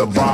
the bomb.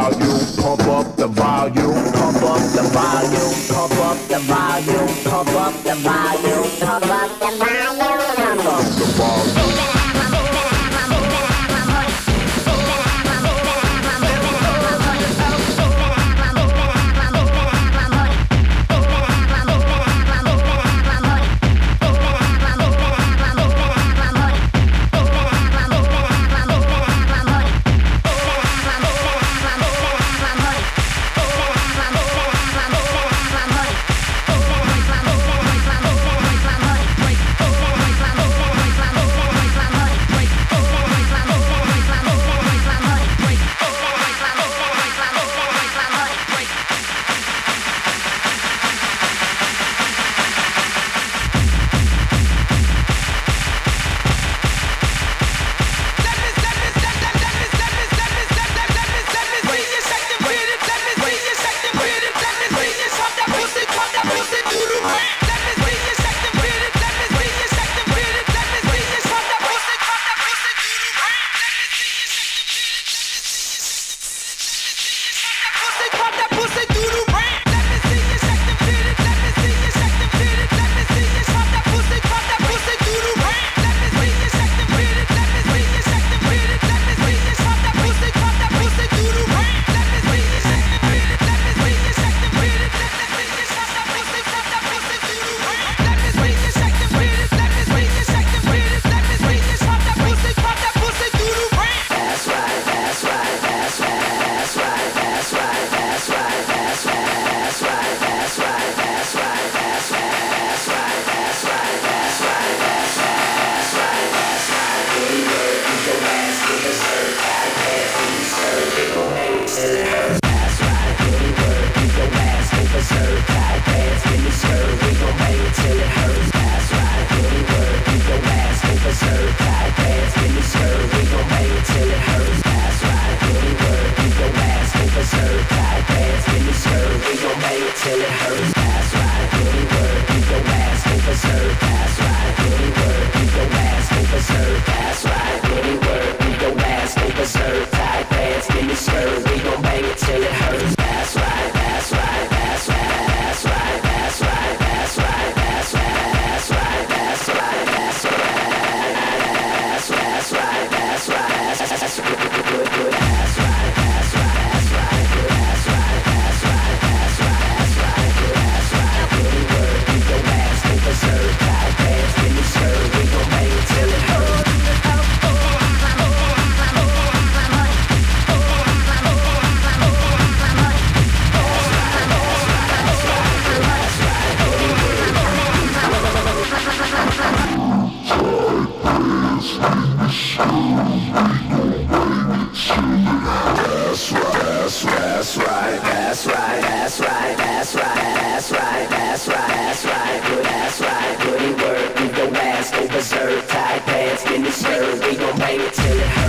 berserk, tight pants, skinny shirt. We gon' bang it till it hurts.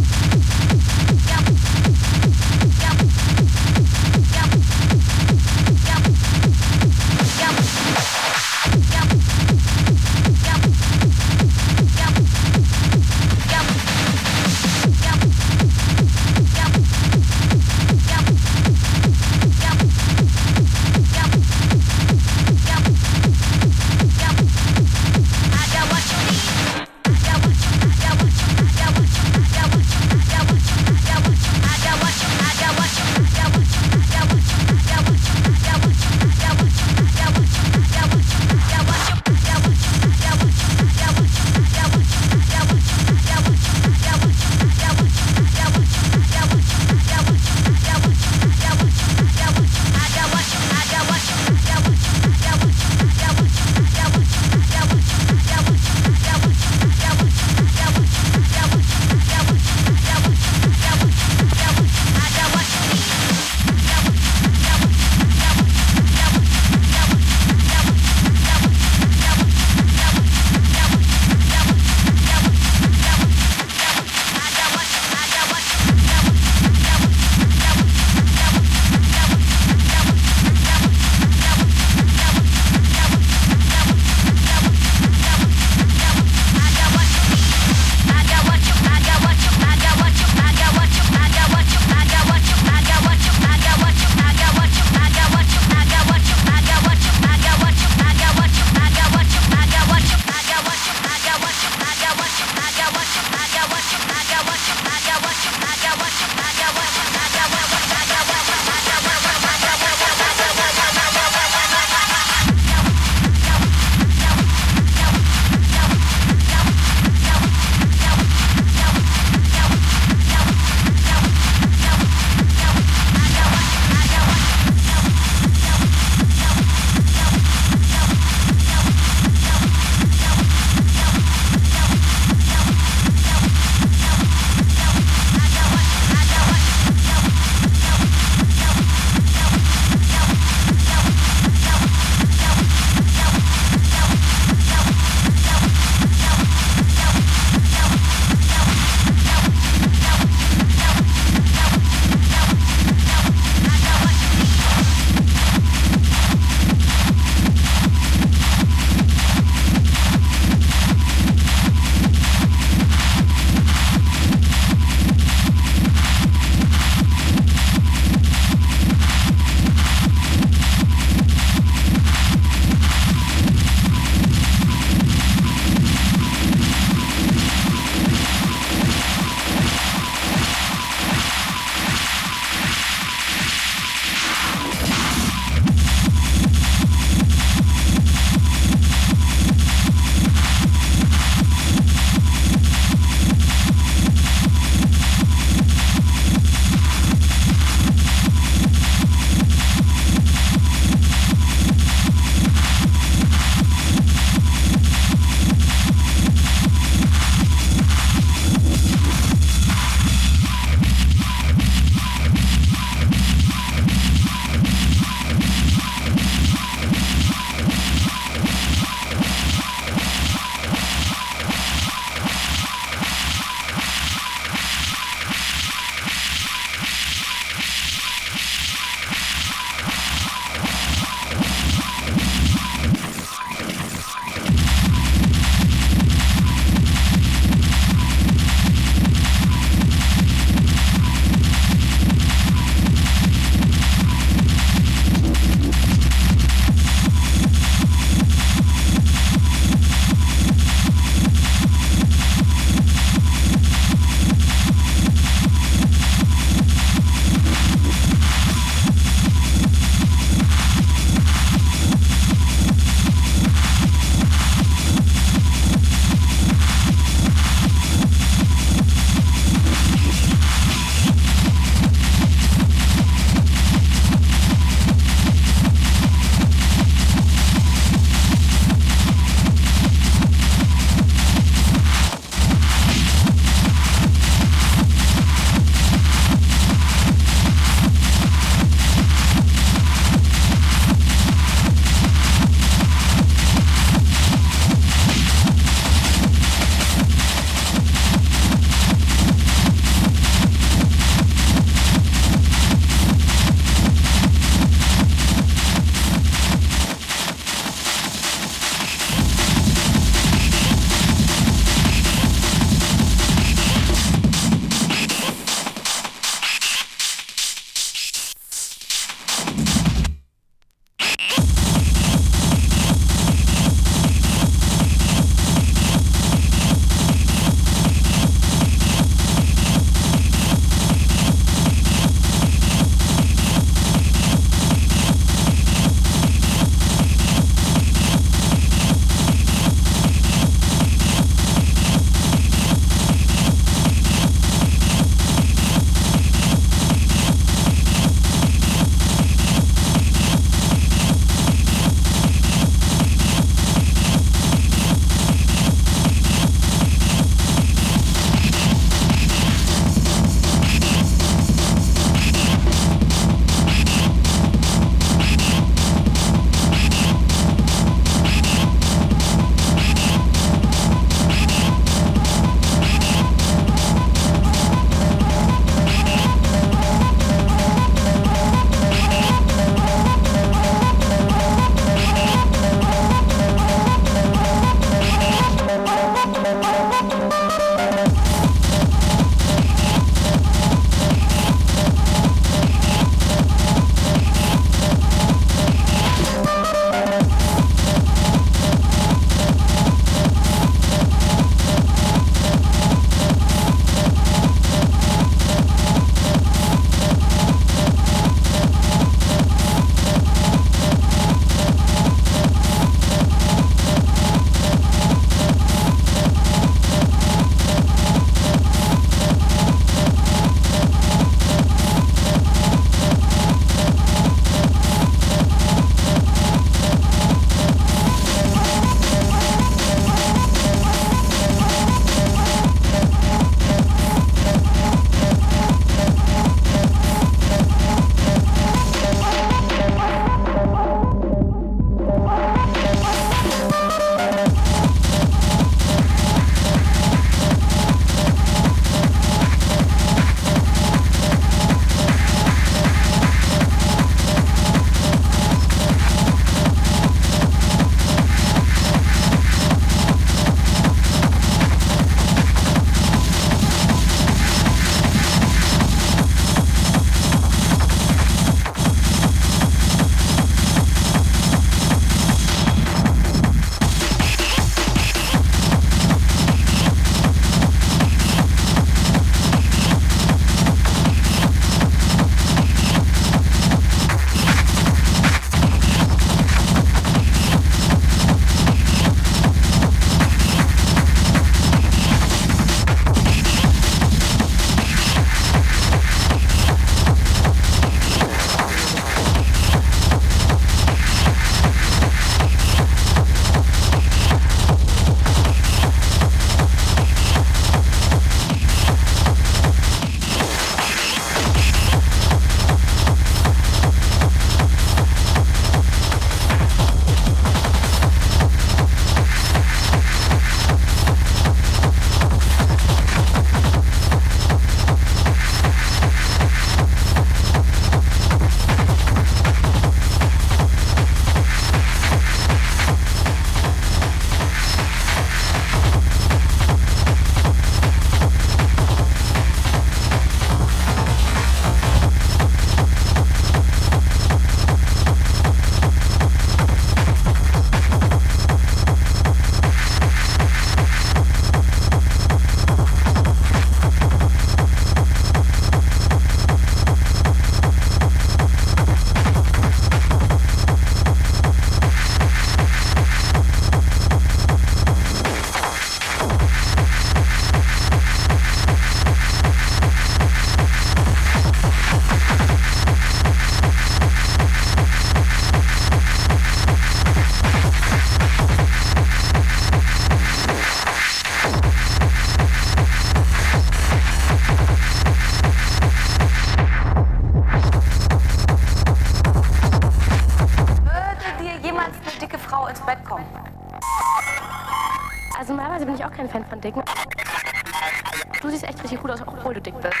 Bist.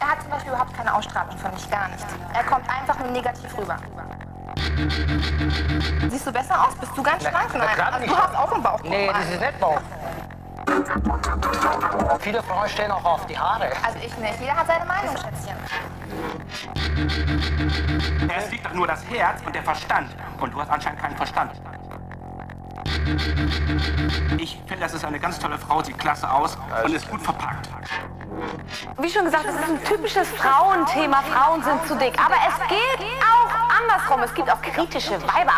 Er hat zum Beispiel überhaupt keine Ausstrahlung für mich, gar nicht. Er kommt einfach nur negativ rüber. Siehst du besser aus? Bist du ganz schlank? Nein. Also ich du hast auch einen Bauch. Nee, das ist nicht Bauch. Viele Frauen stehen auch auf die Haare. Also ich nicht. Jeder hat seine Meinung, Schätzchen. Es liegt doch nur das Herz und der Verstand. Und du hast anscheinend keinen Verstand. Ich finde, das ist eine ganz tolle Frau, sieht klasse aus und ist gut verpackt. Wie schon gesagt, es ist ein typisches Frauenthema. Frauen sind zu dick. Aber es geht auch andersrum. Es gibt auch kritische Weiber.